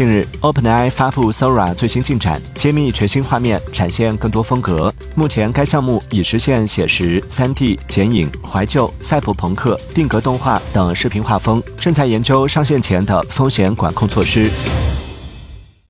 近日，OpenAI 发布 Sora 最新进展，揭秘全新画面，展现更多风格。目前该项目已实现写实、3D 剪影、怀旧、赛博朋克、定格动画等视频画风，正在研究上线前的风险管控措施。